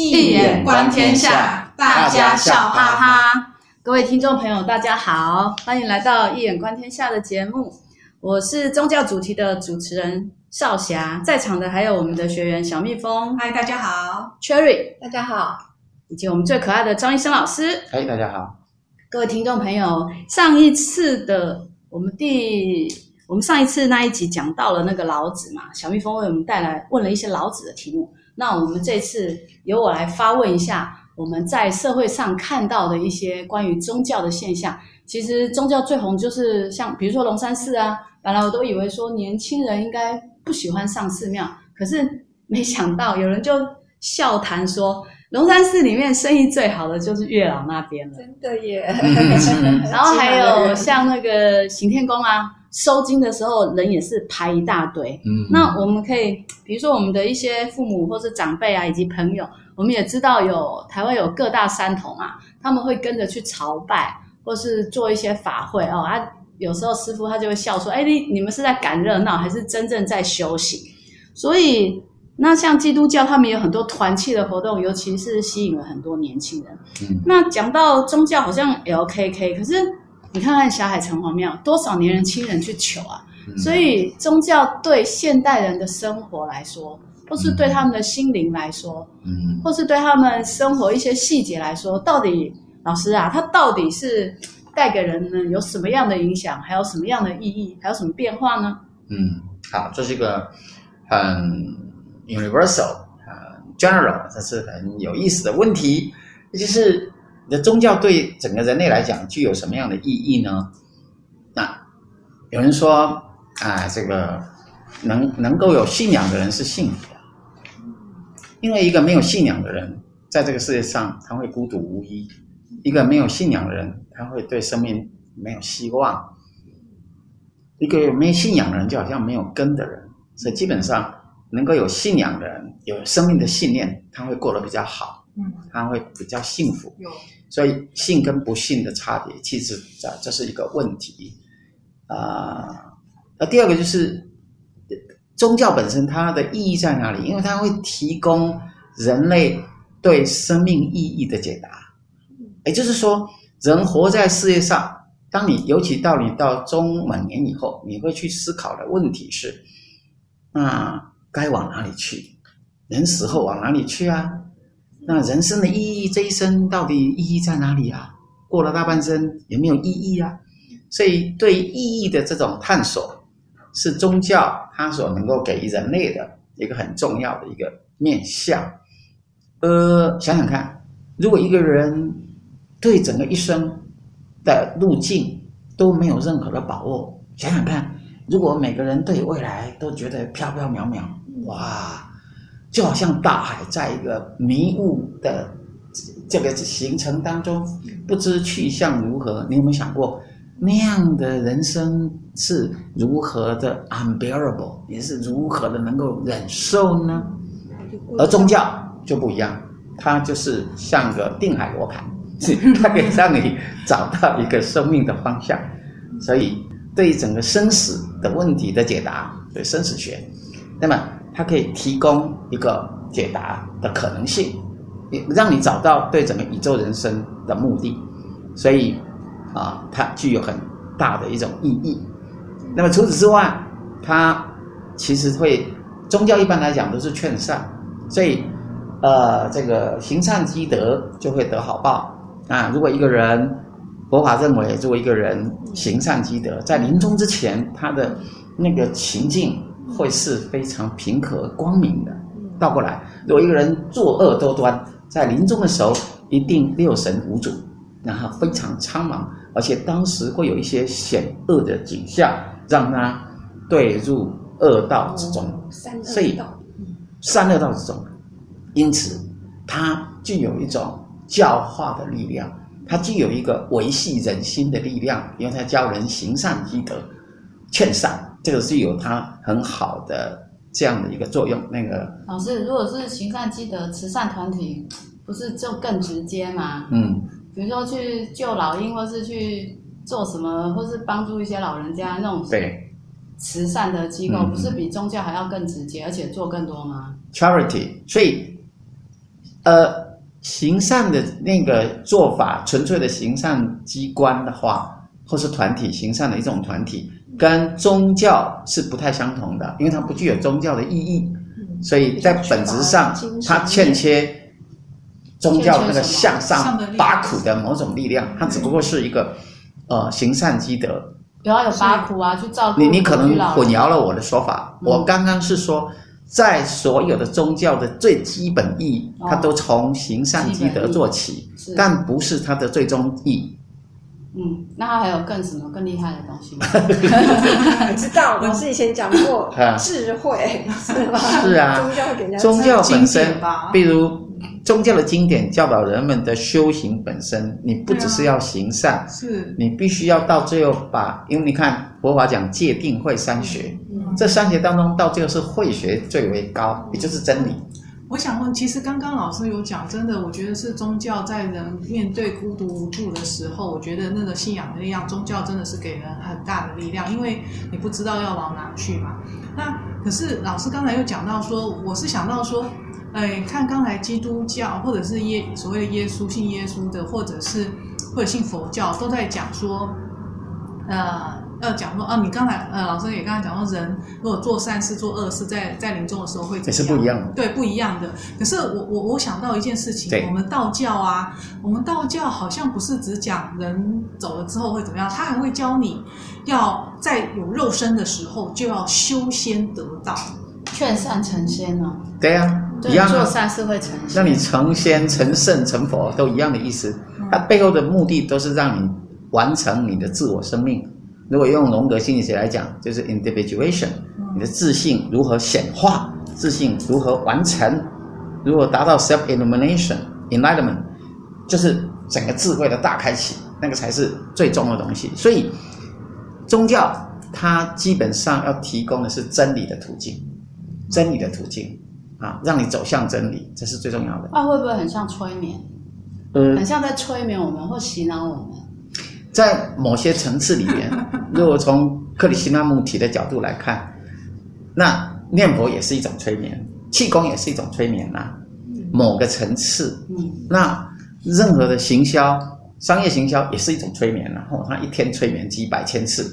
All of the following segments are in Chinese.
易眼观天下，大家笑哈哈。各位听众朋友，大家好，欢迎来到一眼观天下的节目。我是宗教主题的主持人少霞，在场的还有我们的学员小蜜蜂，嗨，大家好；Cherry，大家好，以及我们最可爱的张医生老师，嗨，大家好。各位听众朋友，上一次的我们第我们上一次那一集讲到了那个老子嘛，小蜜蜂为我们带来问了一些老子的题目。那我们这次由我来发问一下，我们在社会上看到的一些关于宗教的现象。其实宗教最红就是像比如说龙山寺啊，本来我都以为说年轻人应该不喜欢上寺庙，可是没想到有人就笑谈说，龙山寺里面生意最好的就是月老那边了。真的耶！然后还有像那个行天宫啊。收金的时候，人也是排一大堆。嗯，那我们可以，比如说我们的一些父母或是长辈啊，以及朋友，我们也知道有台湾有各大山头嘛，他们会跟着去朝拜，或是做一些法会哦。啊，有时候师傅他就会笑说：“哎，你你们是在赶热闹，还是真正在修行？”所以，那像基督教，他们有很多团契的活动，尤其是吸引了很多年轻人。嗯，那讲到宗教，好像 LKK，可是。你看看霞海城隍庙，多少年轻人去求啊！所以宗教对现代人的生活来说，或是对他们的心灵来说，嗯，或是对他们生活一些细节来说，到底老师啊，它到底是带给人呢有什么样的影响，还有什么样的意义，还有什么变化呢？嗯，好，这是一个很 universal、很 general，这是很有意思的问题，也就是。你的宗教对整个人类来讲具有什么样的意义呢？那有人说啊，这个能能够有信仰的人是幸福的，因为一个没有信仰的人，在这个世界上他会孤独无依；一个没有信仰的人，他会对生命没有希望；一个没有信仰的人，就好像没有根的人。所以基本上，能够有信仰的人，有生命的信念，他会过得比较好，嗯，他会比较幸福。所以信跟不信的差别，其实这这是一个问题啊。那第二个就是宗教本身它的意义在哪里？因为它会提供人类对生命意义的解答。也就是说，人活在世界上，当你尤其到你到中晚年以后，你会去思考的问题是：那该往哪里去？人死后往哪里去啊？那人生的意义，这一生到底意义在哪里啊？过了大半生有没有意义啊？所以对意义的这种探索，是宗教它所能够给予人类的一个很重要的一个面向。呃，想想看，如果一个人对整个一生的路径都没有任何的把握，想想看，如果每个人对未来都觉得飘飘渺渺，哇！就好像大海在一个迷雾的这个行程当中，不知去向如何。你有没有想过，那样的人生是如何的 unbearable，也是如何的能够忍受呢？而宗教就不一样，它就是像个定海罗盘，它可以让你找到一个生命的方向。所以，对于整个生死的问题的解答，对生死学，那么。它可以提供一个解答的可能性，也让你找到对整个宇宙人生的目的，所以啊，它具有很大的一种意义。那么除此之外，它其实会宗教一般来讲都是劝善，所以呃，这个行善积德就会得好报啊。如果一个人，佛法认为，如果一个人行善积德，在临终之前，他的那个情境。会是非常平和光明的。倒过来，如果一个人作恶多端，在临终的时候一定六神无主，然后非常苍茫，而且当时会有一些险恶的景象，让他对入恶道之中。所以，三恶道之中，因此它具有一种教化的力量，它具有一个维系人心的力量，因为它教人行善积德，劝善。这个是有它很好的这样的一个作用。那个老师，如果是行善积德慈善团体，不是就更直接吗？嗯，比如说去救老鹰，或是去做什么，或是帮助一些老人家那种对慈善的机构，不是比宗教还要更直接，而且做更多吗？Charity，所以呃，行善的那个做法，纯粹的行善机关的话，或是团体行善的一种团体，跟宗教是不太相同的，因为它不具有宗教的意义，所以在本质上它欠缺宗教那个向上拔苦的某种力量，它只不过是一个呃行善积德。有要，有拔苦啊，去照顾。你你可能混淆了我的说法，我刚刚是说。在所有的宗教的最基本意义，它都从行善积德做起，但不是它的最终意义。嗯，那它还有更什么更厉害的东西吗？我 知道，老师以前讲过 智慧，是吧？是啊，宗教宗教本身，比如宗教的经典教导人们的修行本身，你不只是要行善，是你必须要到最后把，因为你看佛法讲戒定慧三学。这三学当中，到最后是慧学最为高，也就是真理。我想问，其实刚刚老师有讲，真的，我觉得是宗教在人面对孤独无助的时候，我觉得那个信仰的力量，宗教真的是给人很大的力量，因为你不知道要往哪去嘛。那可是老师刚才又讲到说，我是想到说，哎，看刚才基督教或者是耶所谓的耶稣信耶稣的，或者是或者信佛教，都在讲说，呃。要讲说啊，你刚才呃，老师也刚才讲说，人如果做善事、做恶事，在在临终的时候会怎样？也是不一样的。对，不一样的。可是我我我想到一件事情，我们道教啊，我们道教好像不是只讲人走了之后会怎么样，他还会教你要在有肉身的时候就要修仙得道，劝善成仙呢、哦。对呀、啊，一样、啊。做善事会成仙。那你成仙、成圣、成佛都一样的意思。它背后的目的都是让你完成你的自我生命。如果用荣格心理学来讲，就是 individuation，你的自信如何显化，自信如何完成，如果达到 self illumination enlightenment，就是整个智慧的大开启，那个才是最终的东西。所以，宗教它基本上要提供的是真理的途径，真理的途径啊，让你走向真理，这是最重要的。那、啊、会不会很像催眠？呃，很像在催眠我们或洗脑我们。在某些层次里面，如果从克里希那穆提的角度来看，那念佛也是一种催眠，气功也是一种催眠呐、啊。某个层次，那任何的行销、商业行销也是一种催眠，然后他一天催眠几百千次，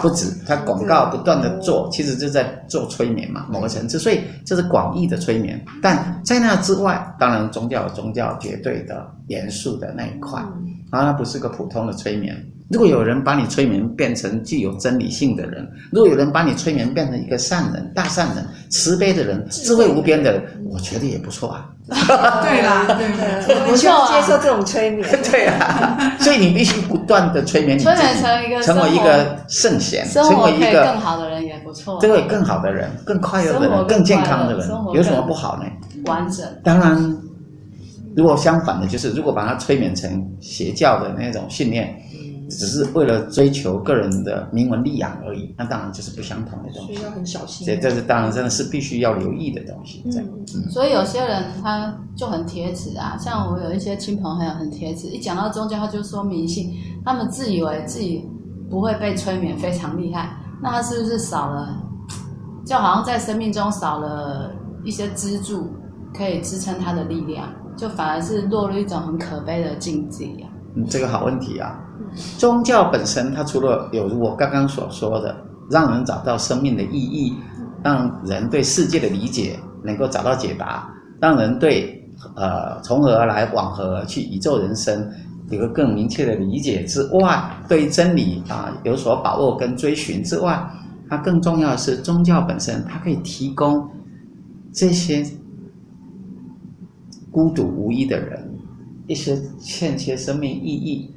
不止，他广告不断的做，其实就在做催眠嘛。某个层次，所以这是广义的催眠。但在那之外，当然宗教有宗教绝对的严肃的那一块。啊，那不是个普通的催眠。如果有人把你催眠变成具有真理性的人，如果有人把你催眠变成一个善人、大善人、慈悲的人、智慧无边的人，我觉得也不错啊。对啦，对对，我需要接受这种催眠。对啊，所以你必须不断的催眠你自己，成一个成为一个圣贤，成为一个更好的人也不错，成为更好的人、更快乐的人、更健康的人，有什么不好呢？完整。当然。如果相反的，就是如果把它催眠成邪教的那种信念，只是为了追求个人的名闻利养而已，那当然就是不相同的东西。需要很小心。这这是当然真的是必须要留意的东西。这样。嗯。所以有些人他就很铁齿啊，像我有一些亲朋好友很铁齿，一讲到宗教他就说迷信，他们自以为自己不会被催眠非常厉害，那他是不是少了，就好像在生命中少了一些支柱，可以支撑他的力量？就反而是落入一种很可悲的境地啊！嗯，这个好问题啊。宗教本身，它除了有如我刚刚所说的，让人找到生命的意义，让人对世界的理解能够找到解答，让人对呃从何而来、往何而去、宇宙人生有个更明确的理解之外，对真理啊有所把握跟追寻之外，它更重要的是宗教本身，它可以提供这些。孤独无依的人，一些欠缺生命意义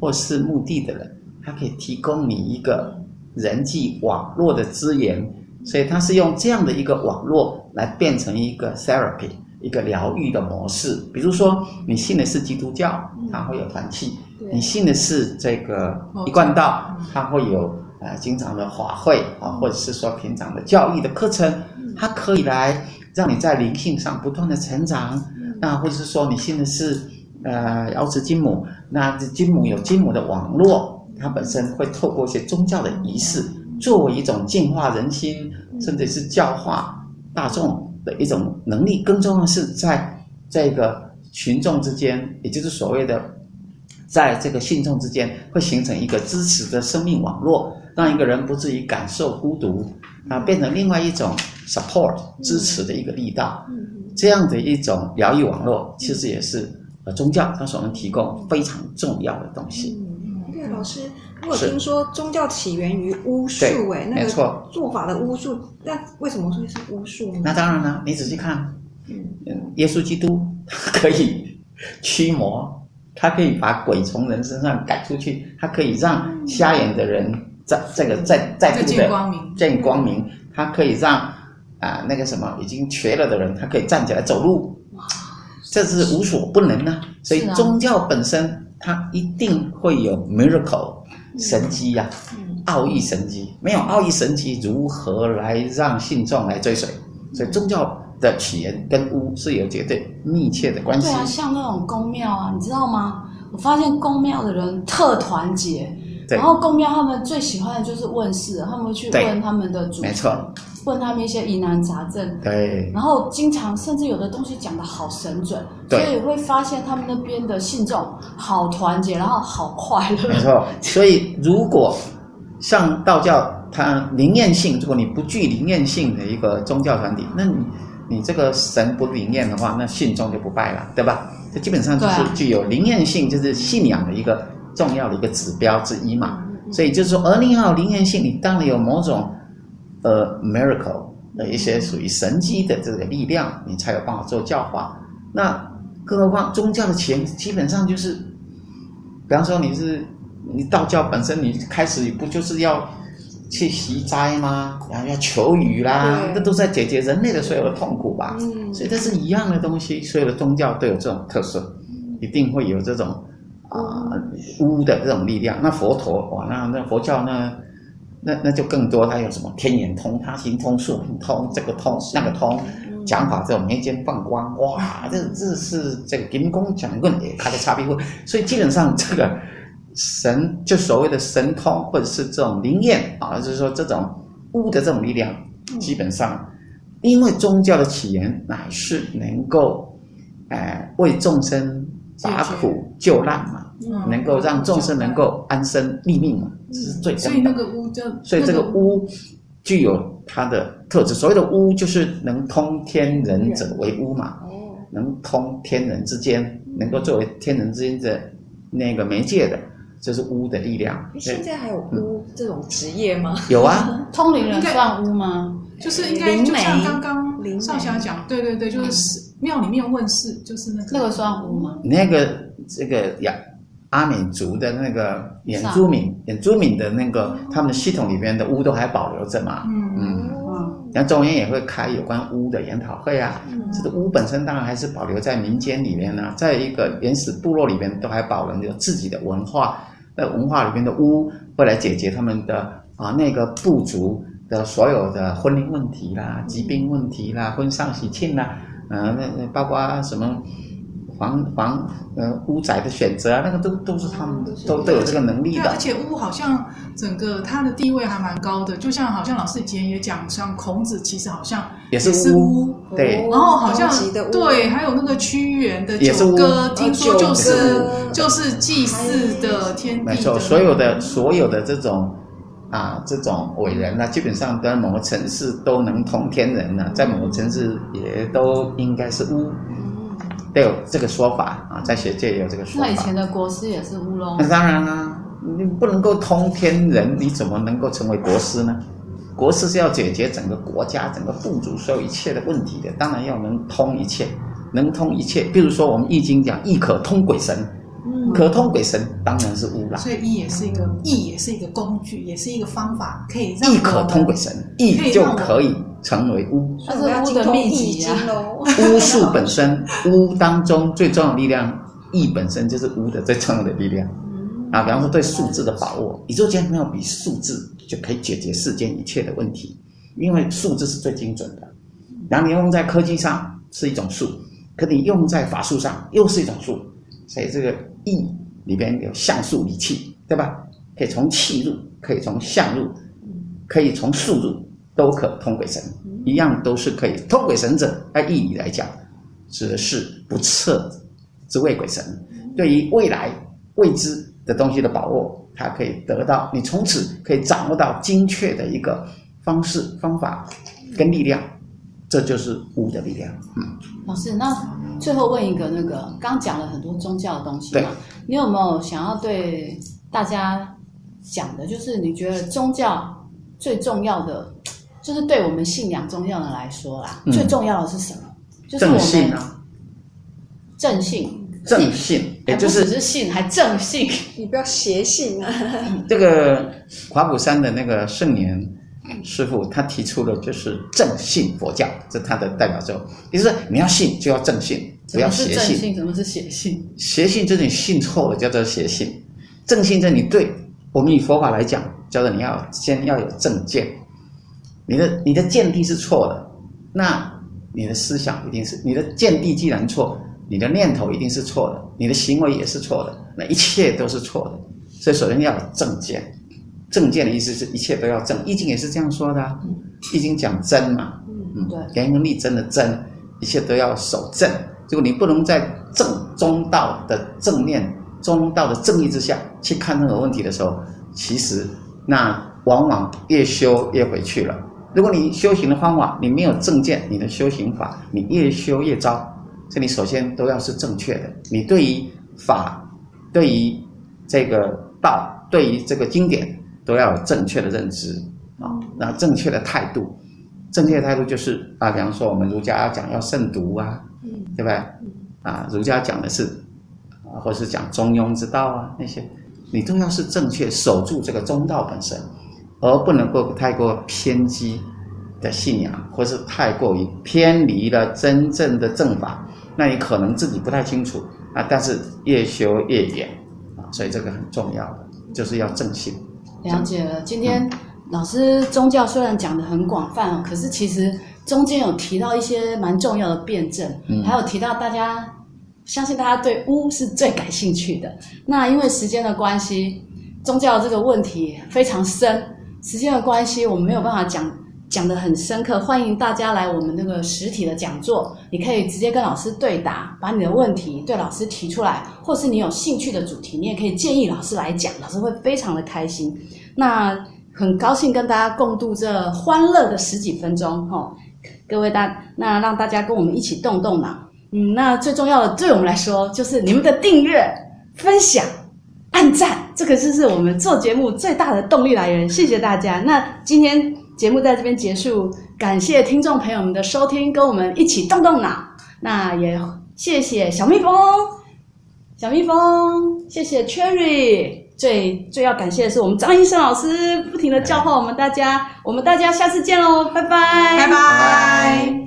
或是目的的人，他可以提供你一个人际网络的资源，所以他是用这样的一个网络来变成一个 therapy，一个疗愈的模式。比如说，你信的是基督教，它会有团契；你信的是这个一贯道，它会有呃经常的法会啊，或者是说平常的教育的课程，它可以来让你在灵性上不断的成长。那或者是说你信的是，呃，瑶池金母，那这金母有金母的网络，它本身会透过一些宗教的仪式，作为一种净化人心，甚至是教化大众的一种能力。更重要的是，在这个群众之间，也就是所谓的在这个信众之间，会形成一个支持的生命网络，让一个人不至于感受孤独啊，变成另外一种 support 支持的一个力道。这样的一种疗愈网络，其实也是呃宗教它所能提供非常重要的东西。嗯，对，老师，我有听说宗教起源于巫术，哎，那个做法的巫术，那为什么会是巫术呢？那当然了，你仔细看，嗯，耶稣基督他可以 驱魔，他可以把鬼从人身上赶出去，他可以让瞎眼的人在这个在在见光明，见光明，他可以让。啊，那个什么已经瘸了的人，他可以站起来走路，这是无所不能呢。所以宗教本身它一定会有 miracle 神迹呀，奥义神迹。没有奥义神迹，如何来让信众来追随？所以宗教的起源跟巫是有绝对密切的关系。对啊，像那种宫庙啊，你知道吗？我发现宫庙的人特团结，然后公庙他们最喜欢的就是问事，他们会去问他们的主，没错。问他们一些疑难杂症，对，然后经常甚至有的东西讲的好神准，对，所以会发现他们那边的信众好团结，然后好快乐。没错，所以如果像道教，它灵验性，如果你不具灵验性的一个宗教团体，那你你这个神不灵验的话，那信众就不拜了，对吧？这基本上就是具有灵验性，就是信仰的一个重要的一个指标之一嘛。所以就是说，而你要灵验性，你当然有某种。呃，miracle 的一些属于神迹的这个力量，你才有办法做教化。那更何况宗教的钱基本上就是，比方说你是你道教本身，你开始不就是要去习斋吗？然后要求雨啦，这都在解决人类的所有的痛苦吧？嗯，所以这是一样的东西，所有的宗教都有这种特色，一定会有这种啊巫的这种力量。那佛陀哇，那那佛教呢。那那就更多，他有什么天眼通、他心通、宿命通，这个通那个通，讲法这种眉间放光，哇，这这是这个金光讲论也开的差别会，所以基本上这个神就所谓的神通或者是这种灵验啊，就是说这种巫的这种力量，基本上因为宗教的起源乃是能够，呃，为众生拔苦救难嘛。嗯、能够让众生能够安身立命嘛，这是最。所以那个巫叫，所以这个巫具有它的特质。所谓的巫，就是能通天人者为巫嘛。哦，能通天人之间，能够作为天人之间的那个媒介的，这是巫的力量。现在还有巫这种职业吗？有啊，通灵人算巫吗？就是应该就像刚刚少侠讲，对对对，就是庙里面问事，就是那个那个算巫吗？那个这个呀。阿美族的那个原住民，原住民的那个他们的系统里边的巫都还保留着嘛？嗯嗯嗯。然后中央也会开有关巫的研讨会啊。嗯。这个巫本身当然还是保留在民间里面呢，在一个原始部落里面都还保留着自己的文化。那文化里面的巫会来解决他们的啊那个部族的所有的婚姻问题啦、疾病问题啦、婚丧喜庆啦，嗯，那那包括什么？房房呃屋宅的选择啊，那个都都是他们都都有这个能力的。而且屋好像整个他的地位还蛮高的，就像好像老师以前也讲，像孔子其实好像也是屋，对。然后好像对，还有那个屈原的九歌，听说就是就是祭祀的天地。没错，所有的所有的这种啊这种伟人呢，基本上在某个城市都能通天人呢，在某个城市也都应该是巫。都有这个说法啊，在学界也有这个说法。那以前的国师也是乌龙？那当然啦，你不能够通天人，你怎么能够成为国师呢？国师是要解决整个国家、整个部族所有一切的问题的，当然要能通一切，能通一切。比如说我们易经讲，易可通鬼神，嗯、可通鬼神当然是乌啦。所以易也是一个易，也是一个工具，也是一个方法，可以让易可通鬼神，易就可以。成为巫，它是巫的秘籍啊！巫术本身，巫当中最重要的力量，易本身就是巫的最重要的力量。啊，比方说对数字的把握，宇宙间没有比数字就可以解决世间一切的问题，因为数字是最精准的。然后你用在科技上是一种数，可你用在法术上又是一种数，所以这个易里边有象数理气，对吧？可以从气入，可以从象入，可以从数入。都可通鬼神，一样都是可以通鬼神者。按义来讲，指的是不测之谓鬼神，对于未来未知的东西的把握，它可以得到你从此可以掌握到精确的一个方式方法跟力量，这就是五的力量。嗯，老师，那最后问一个，那个刚讲了很多宗教的东西嘛，对你有没有想要对大家讲的？就是你觉得宗教最重要的，就是对我们信仰宗教的人来说啦，嗯、最重要的是什么？就是我们正信啊，正信，正信，也就是不只是信，还正信，你不要邪信啊。这个华普山的那个圣严师傅，他提出的就是正信佛教，这是他的代表作。也就是你要信就要正信，不要邪信。什么是邪信？邪信就是你信错了，叫做邪信。正信就是你对，我们以佛法来讲，叫做你要先要有正见。你的你的见地是错的，那。你的思想一定是你的见地，既然错，你的念头一定是错的，你的行为也是错的，那一切都是错的。所以首先要有正见，正见的意思是一切都要正，《易经》也是这样说的，啊，《易经》讲真嘛，嗯，对，严衡立真的真，一切都要守正。如果你不能在正中道的正念、中道的正义之下去看任何问题的时候，其实那往往越修越回去了。如果你修行的方法，你没有正见，你的修行法，你越修越糟。这里首先都要是正确的。你对于法，对于这个道，对于这个经典，都要有正确的认知啊，那正确的态度。正确的态度就是啊，比方说我们儒家要讲要慎独啊，对不对？啊，儒家讲的是啊，或是讲中庸之道啊，那些你都要是正确，守住这个中道本身。而不能够太过偏激的信仰，或是太过于偏离了真正的正法，那你可能自己不太清楚啊。但是越修越远啊，所以这个很重要的就是要正信。了解了，今天老师宗教虽然讲的很广泛，可是其实中间有提到一些蛮重要的辩证，嗯、还有提到大家相信大家对巫是最感兴趣的。那因为时间的关系，宗教这个问题非常深。时间的关系，我们没有办法讲讲得很深刻。欢迎大家来我们那个实体的讲座，你可以直接跟老师对答，把你的问题对老师提出来，或是你有兴趣的主题，你也可以建议老师来讲，老师会非常的开心。那很高兴跟大家共度这欢乐的十几分钟，哈，各位大，那让大家跟我们一起动动脑。嗯，那最重要的对我们来说，就是你们的订阅、分享。按赞，这个就是我们做节目最大的动力来源。谢谢大家。那今天节目在这边结束，感谢听众朋友们的收听，跟我们一起动动脑。那也谢谢小蜜蜂，小蜜蜂，谢谢 Cherry。最最要感谢的是我们张医生老师，不停的教化我们大家。我们大家下次见喽，拜拜，拜拜。